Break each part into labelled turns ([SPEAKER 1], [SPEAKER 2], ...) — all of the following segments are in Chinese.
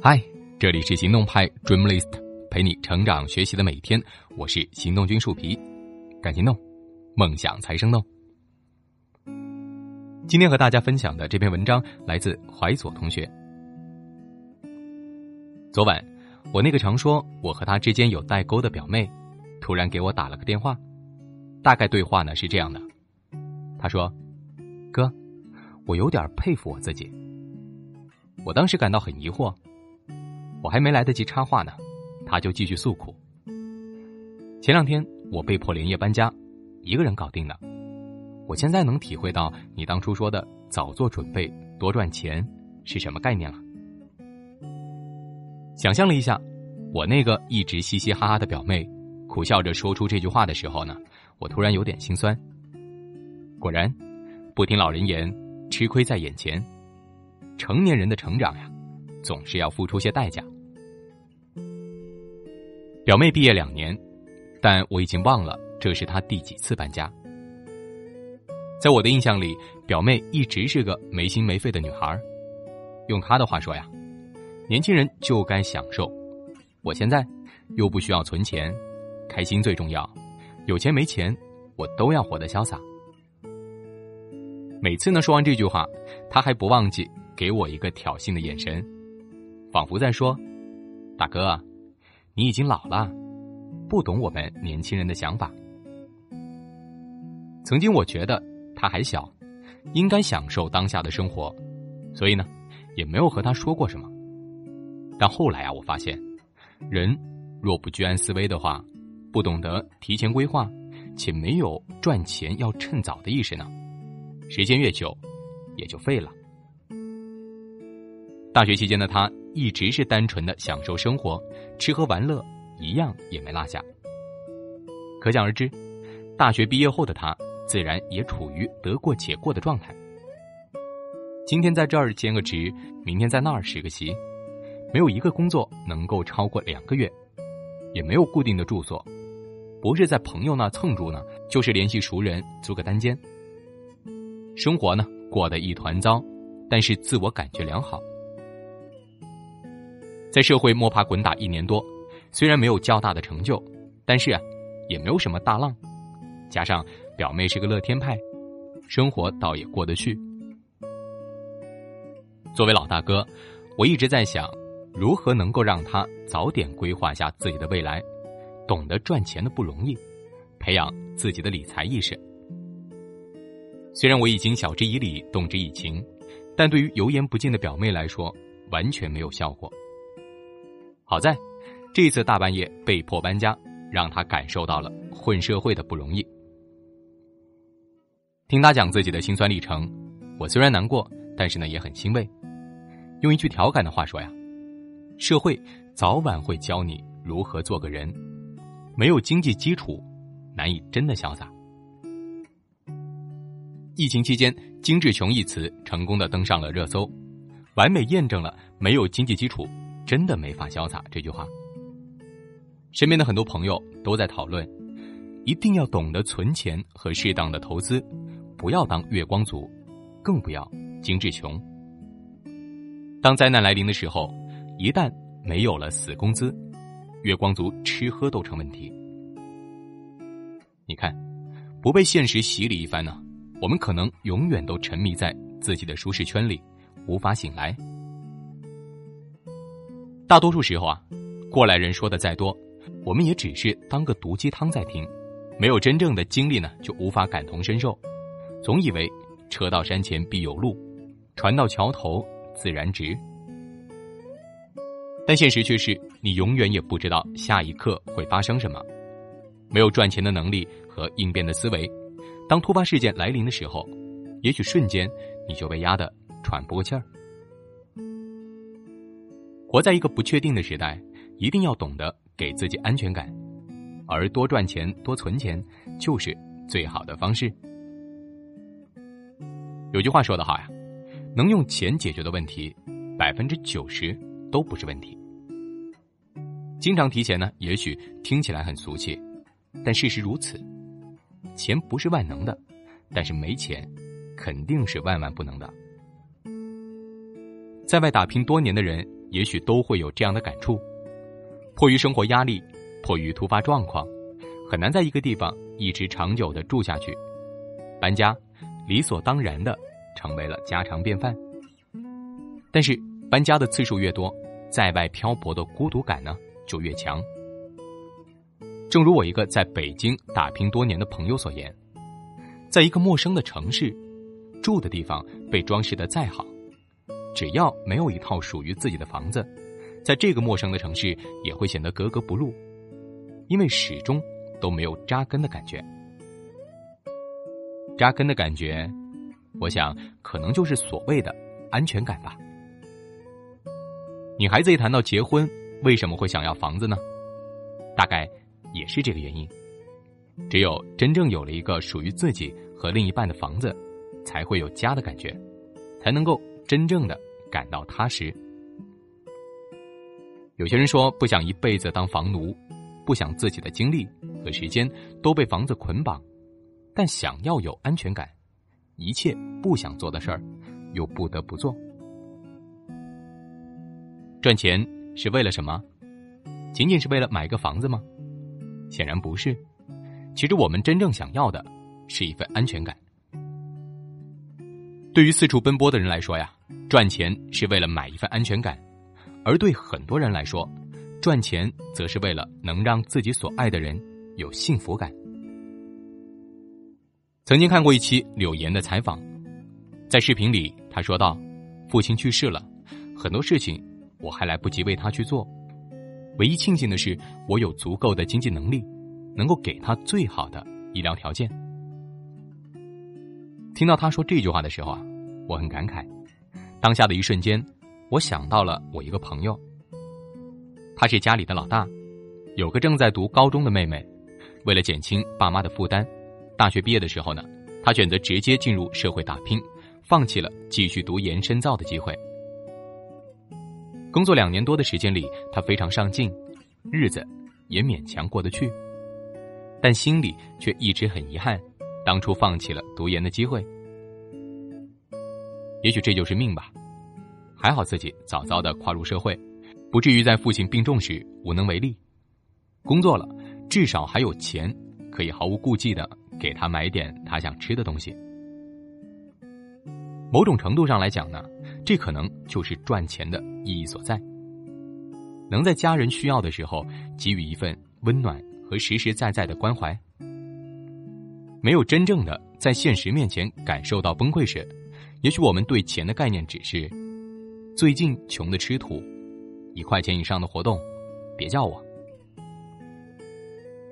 [SPEAKER 1] 嗨，这里是行动派 Dreamlist，陪你成长学习的每一天。我是行动君树皮，敢行动，梦想才生动。今天和大家分享的这篇文章来自怀左同学。昨晚，我那个常说我和他之间有代沟的表妹，突然给我打了个电话。大概对话呢是这样的：他说，哥，我有点佩服我自己。我当时感到很疑惑。我还没来得及插话呢，他就继续诉苦。前两天我被迫连夜搬家，一个人搞定的。我现在能体会到你当初说的“早做准备，多赚钱”是什么概念了。想象了一下，我那个一直嘻嘻哈哈的表妹，苦笑着说出这句话的时候呢，我突然有点心酸。果然，不听老人言，吃亏在眼前。成年人的成长呀。总是要付出些代价。表妹毕业两年，但我已经忘了这是她第几次搬家。在我的印象里，表妹一直是个没心没肺的女孩。用她的话说呀，年轻人就该享受。我现在又不需要存钱，开心最重要。有钱没钱，我都要活得潇洒。每次呢说完这句话，她还不忘记给我一个挑衅的眼神。仿佛在说：“大哥，你已经老了，不懂我们年轻人的想法。”曾经我觉得他还小，应该享受当下的生活，所以呢，也没有和他说过什么。但后来啊，我发现，人若不居安思危的话，不懂得提前规划，且没有赚钱要趁早的意识呢，时间越久，也就废了。大学期间的他。一直是单纯的享受生活，吃喝玩乐一样也没落下。可想而知，大学毕业后的他自然也处于得过且过的状态。今天在这儿兼个职，明天在那儿实个习，没有一个工作能够超过两个月，也没有固定的住所，不是在朋友那蹭住呢，就是联系熟人租个单间。生活呢过得一团糟，但是自我感觉良好。在社会摸爬滚打一年多，虽然没有较大的成就，但是啊，也没有什么大浪。加上表妹是个乐天派，生活倒也过得去。作为老大哥，我一直在想，如何能够让他早点规划下自己的未来，懂得赚钱的不容易，培养自己的理财意识。虽然我已经晓之以理，动之以情，但对于油盐不进的表妹来说，完全没有效果。好在，这次大半夜被迫搬家，让他感受到了混社会的不容易。听他讲自己的辛酸历程，我虽然难过，但是呢也很欣慰。用一句调侃的话说呀，社会早晚会教你如何做个人，没有经济基础，难以真的潇洒。疫情期间，“精致穷”一词成功的登上了热搜，完美验证了没有经济基础。真的没法潇洒这句话，身边的很多朋友都在讨论，一定要懂得存钱和适当的投资，不要当月光族，更不要精致穷。当灾难来临的时候，一旦没有了死工资，月光族吃喝都成问题。你看，不被现实洗礼一番呢，我们可能永远都沉迷在自己的舒适圈里，无法醒来。大多数时候啊，过来人说的再多，我们也只是当个毒鸡汤在听，没有真正的经历呢，就无法感同身受。总以为车到山前必有路，船到桥头自然直。但现实却是，你永远也不知道下一刻会发生什么，没有赚钱的能力和应变的思维，当突发事件来临的时候，也许瞬间你就被压得喘不过气儿。活在一个不确定的时代，一定要懂得给自己安全感，而多赚钱、多存钱就是最好的方式。有句话说得好呀，能用钱解决的问题，百分之九十都不是问题。经常提钱呢，也许听起来很俗气，但事实如此。钱不是万能的，但是没钱肯定是万万不能的。在外打拼多年的人。也许都会有这样的感触：迫于生活压力，迫于突发状况，很难在一个地方一直长久的住下去，搬家理所当然的成为了家常便饭。但是搬家的次数越多，在外漂泊的孤独感呢就越强。正如我一个在北京打拼多年的朋友所言，在一个陌生的城市，住的地方被装饰的再好，只要没有一套属于自己的房子，在这个陌生的城市也会显得格格不入，因为始终都没有扎根的感觉。扎根的感觉，我想可能就是所谓的安全感吧。女孩子一谈到结婚，为什么会想要房子呢？大概。也是这个原因，只有真正有了一个属于自己和另一半的房子，才会有家的感觉，才能够真正的感到踏实。有些人说不想一辈子当房奴，不想自己的精力和时间都被房子捆绑，但想要有安全感，一切不想做的事儿，又不得不做。赚钱是为了什么？仅仅是为了买个房子吗？显然不是，其实我们真正想要的是一份安全感。对于四处奔波的人来说呀，赚钱是为了买一份安全感；而对很多人来说，赚钱则是为了能让自己所爱的人有幸福感。曾经看过一期柳岩的采访，在视频里他说道：“父亲去世了，很多事情我还来不及为他去做。”唯一庆幸的是，我有足够的经济能力，能够给他最好的医疗条件。听到他说这句话的时候啊，我很感慨。当下的一瞬间，我想到了我一个朋友，他是家里的老大，有个正在读高中的妹妹。为了减轻爸妈的负担，大学毕业的时候呢，他选择直接进入社会打拼，放弃了继续读研深造的机会。工作两年多的时间里，他非常上进，日子也勉强过得去，但心里却一直很遗憾，当初放弃了读研的机会。也许这就是命吧，还好自己早早的跨入社会，不至于在父亲病重时无能为力。工作了，至少还有钱，可以毫无顾忌的给他买点他想吃的东西。某种程度上来讲呢。这可能就是赚钱的意义所在，能在家人需要的时候给予一份温暖和实实在在的关怀。没有真正的在现实面前感受到崩溃时，也许我们对钱的概念只是：最近穷的吃土，一块钱以上的活动，别叫我。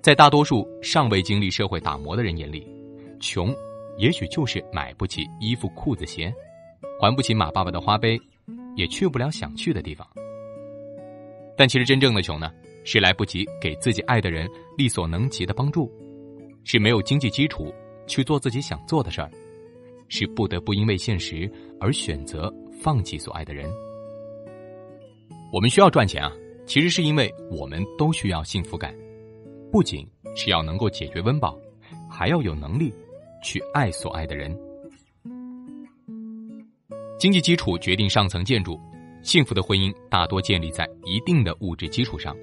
[SPEAKER 1] 在大多数尚未经历社会打磨的人眼里，穷也许就是买不起衣服、裤子、鞋。还不起马爸爸的花呗，也去不了想去的地方。但其实真正的穷呢，是来不及给自己爱的人力所能及的帮助，是没有经济基础去做自己想做的事儿，是不得不因为现实而选择放弃所爱的人。我们需要赚钱啊，其实是因为我们都需要幸福感，不仅是要能够解决温饱，还要有能力去爱所爱的人。经济基础决定上层建筑，幸福的婚姻大多建立在一定的物质基础上。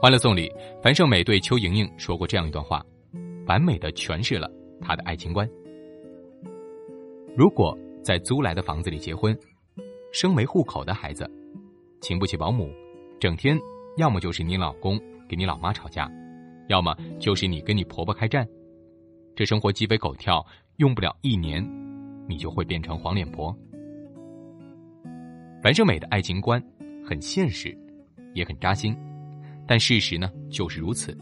[SPEAKER 1] 欢乐颂里，樊胜美对邱莹莹说过这样一段话，完美的诠释了她的爱情观。如果在租来的房子里结婚，生没户口的孩子，请不起保姆，整天要么就是你老公给你老妈吵架，要么就是你跟你婆婆开战，这生活鸡飞狗跳，用不了一年。你就会变成黄脸婆。樊胜美的爱情观很现实，也很扎心，但事实呢就是如此。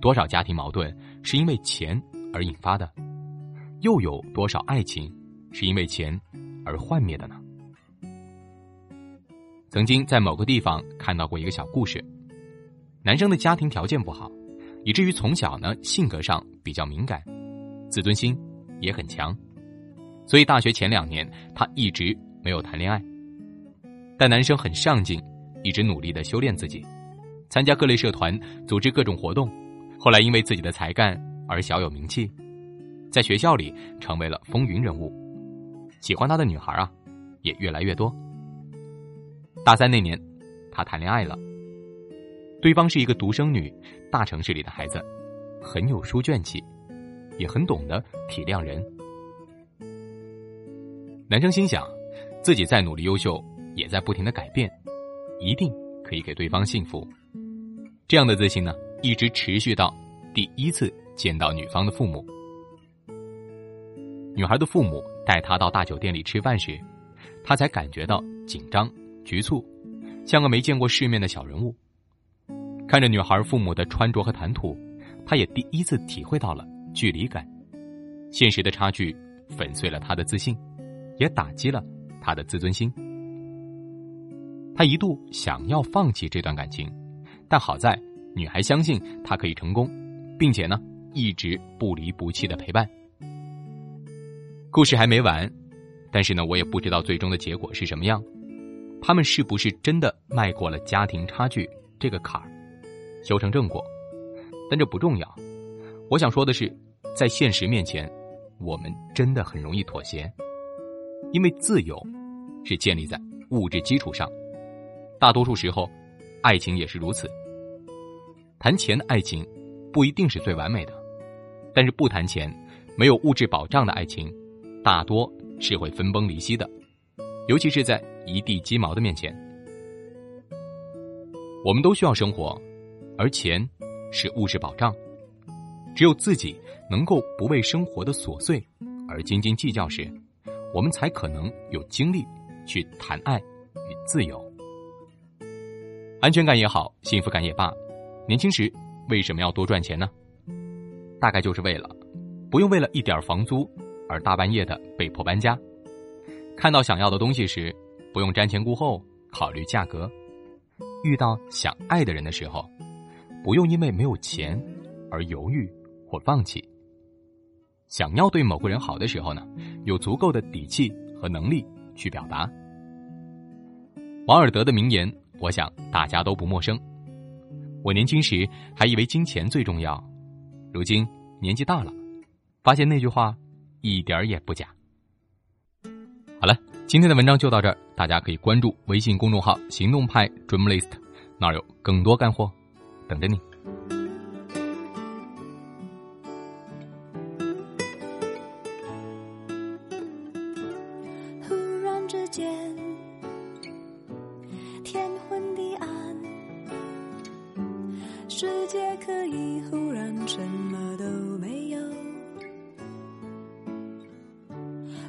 [SPEAKER 1] 多少家庭矛盾是因为钱而引发的，又有多少爱情是因为钱而幻灭的呢？曾经在某个地方看到过一个小故事：男生的家庭条件不好，以至于从小呢性格上比较敏感，自尊心也很强。所以大学前两年，他一直没有谈恋爱。但男生很上进，一直努力的修炼自己，参加各类社团，组织各种活动。后来因为自己的才干而小有名气，在学校里成为了风云人物。喜欢他的女孩啊，也越来越多。大三那年，他谈恋爱了。对方是一个独生女，大城市里的孩子，很有书卷气，也很懂得体谅人。男生心想，自己再努力优秀，也在不停的改变，一定可以给对方幸福。这样的自信呢，一直持续到第一次见到女方的父母。女孩的父母带她到大酒店里吃饭时，她才感觉到紧张、局促，像个没见过世面的小人物。看着女孩父母的穿着和谈吐，他也第一次体会到了距离感。现实的差距粉碎了他的自信，也打击了他的自尊心。他一度想要放弃这段感情，但好在女孩相信他可以成功，并且呢一直不离不弃的陪伴。故事还没完，但是呢我也不知道最终的结果是什么样。他们是不是真的迈过了家庭差距这个坎儿？修成正果，但这不重要。我想说的是，在现实面前，我们真的很容易妥协，因为自由是建立在物质基础上。大多数时候，爱情也是如此。谈钱的爱情不一定是最完美的，但是不谈钱、没有物质保障的爱情，大多是会分崩离析的，尤其是在一地鸡毛的面前。我们都需要生活。而钱是物质保障，只有自己能够不为生活的琐碎而斤斤计较时，我们才可能有精力去谈爱与自由。安全感也好，幸福感也罢，年轻时为什么要多赚钱呢？大概就是为了不用为了一点房租而大半夜的被迫搬家，看到想要的东西时不用瞻前顾后考虑价格，遇到想爱的人的时候。不用因为没有钱而犹豫或放弃。想要对某个人好的时候呢，有足够的底气和能力去表达。王尔德的名言，我想大家都不陌生。我年轻时还以为金钱最重要，如今年纪大了，发现那句话一点也不假。好了，今天的文章就到这儿，大家可以关注微信公众号“行动派 Dreamlist”，那儿有更多干货。等着你。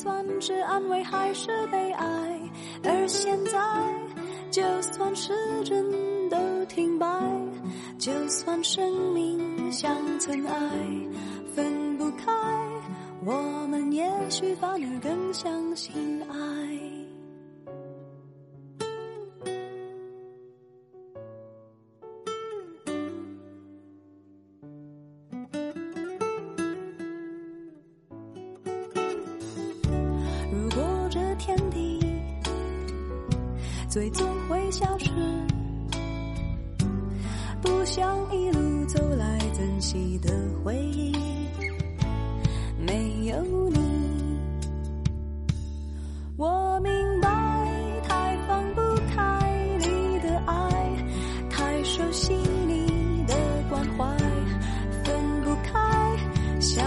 [SPEAKER 2] 算是安慰还是悲哀？而现在，就算时针都停摆，就算生命。像尘埃，分不开，我们也许反而更相信爱。最终会消失，不想一路走来。珍惜的回忆，没有你，我明白，太放不开你的爱，太熟悉你的关怀，分不开。想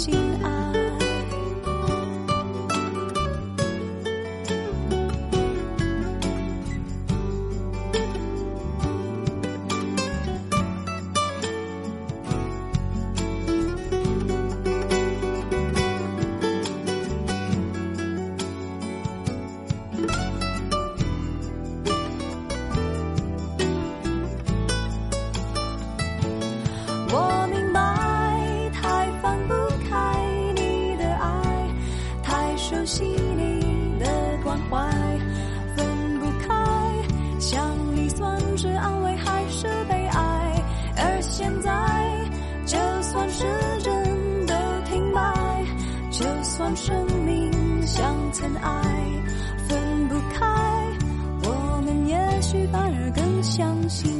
[SPEAKER 2] 心爱。跟爱，分不开。我们也许反而更相信。